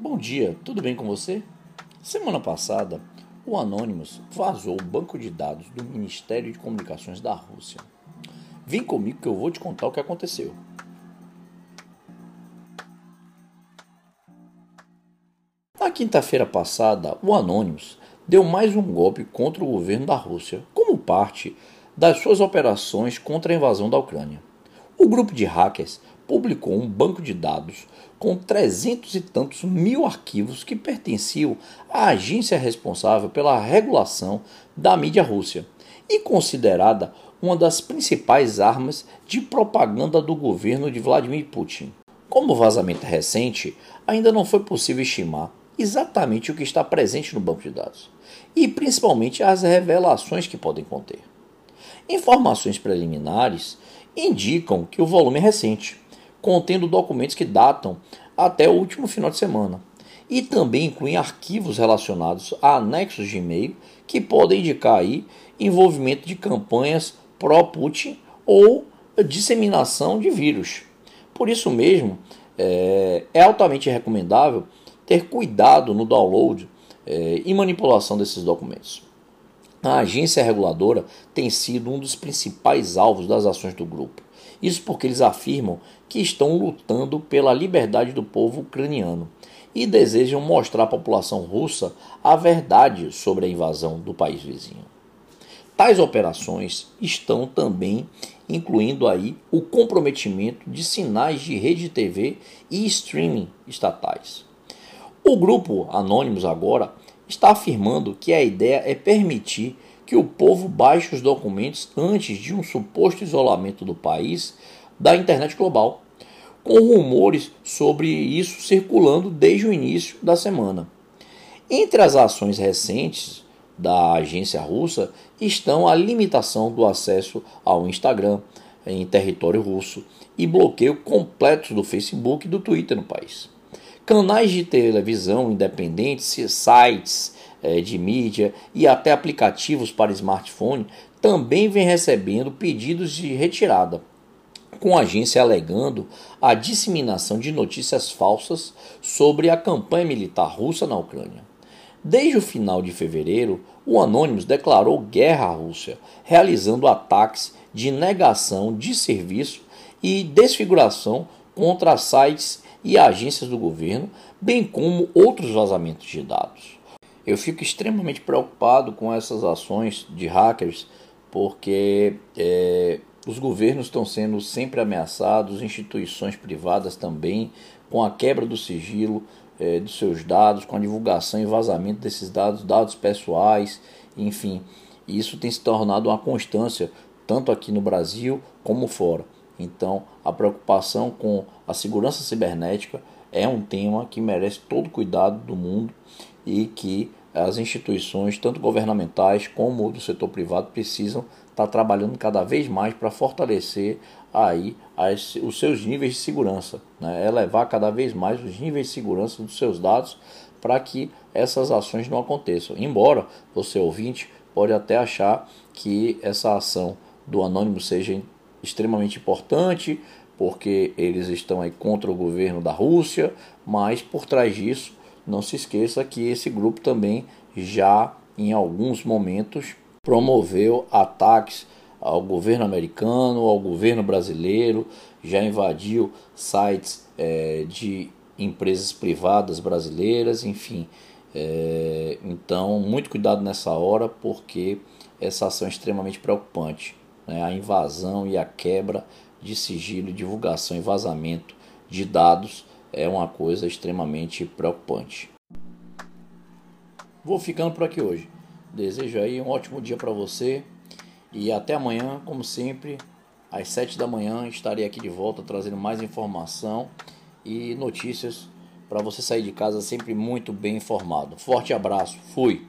Bom dia, tudo bem com você? Semana passada, o Anonymous vazou o banco de dados do Ministério de Comunicações da Rússia. Vem comigo que eu vou te contar o que aconteceu. Na quinta-feira passada, o Anonymous deu mais um golpe contra o governo da Rússia, como parte das suas operações contra a invasão da Ucrânia. O grupo de hackers publicou um banco de dados com trezentos e tantos mil arquivos que pertenciam à agência responsável pela regulação da mídia russa e considerada uma das principais armas de propaganda do governo de Vladimir Putin. Como vazamento recente, ainda não foi possível estimar exatamente o que está presente no banco de dados e principalmente as revelações que podem conter. Informações preliminares indicam que o volume é recente, contendo documentos que datam até o último final de semana. E também incluem arquivos relacionados a anexos de e-mail que podem indicar aí envolvimento de campanhas pró-Putin ou disseminação de vírus. Por isso mesmo, é, é altamente recomendável ter cuidado no download é, e manipulação desses documentos. A agência reguladora tem sido um dos principais alvos das ações do grupo. Isso porque eles afirmam que estão lutando pela liberdade do povo ucraniano e desejam mostrar à população russa a verdade sobre a invasão do país vizinho. Tais operações estão também incluindo aí o comprometimento de sinais de rede TV e streaming estatais. O grupo Anônimos agora está afirmando que a ideia é permitir que o povo baixe os documentos antes de um suposto isolamento do país da internet global, com rumores sobre isso circulando desde o início da semana. Entre as ações recentes da agência russa estão a limitação do acesso ao Instagram em território russo e bloqueio completo do Facebook e do Twitter no país. Canais de televisão independentes, sites é, de mídia e até aplicativos para smartphone também vem recebendo pedidos de retirada, com a agência alegando a disseminação de notícias falsas sobre a campanha militar russa na Ucrânia. Desde o final de fevereiro, o Anonymous declarou guerra à Rússia, realizando ataques de negação de serviço e desfiguração contra sites e agências do governo, bem como outros vazamentos de dados. Eu fico extremamente preocupado com essas ações de hackers, porque é, os governos estão sendo sempre ameaçados, instituições privadas também, com a quebra do sigilo é, dos seus dados, com a divulgação e vazamento desses dados, dados pessoais, enfim. Isso tem se tornado uma constância, tanto aqui no Brasil como fora. Então, a preocupação com a segurança cibernética é um tema que merece todo o cuidado do mundo e que as instituições, tanto governamentais como do setor privado, precisam estar trabalhando cada vez mais para fortalecer aí as, os seus níveis de segurança, né? elevar cada vez mais os níveis de segurança dos seus dados para que essas ações não aconteçam. Embora você ouvinte pode até achar que essa ação do anônimo seja extremamente importante, porque eles estão aí contra o governo da Rússia, mas por trás disso não se esqueça que esse grupo também já em alguns momentos promoveu ataques ao governo americano, ao governo brasileiro, já invadiu sites é, de empresas privadas brasileiras, enfim. É, então, muito cuidado nessa hora, porque essa ação é extremamente preocupante. Né? A invasão e a quebra de sigilo, divulgação e vazamento de dados é uma coisa extremamente preocupante. Vou ficando por aqui hoje. Desejo aí um ótimo dia para você e até amanhã, como sempre, às 7 da manhã estarei aqui de volta trazendo mais informação e notícias para você sair de casa sempre muito bem informado. Forte abraço, fui!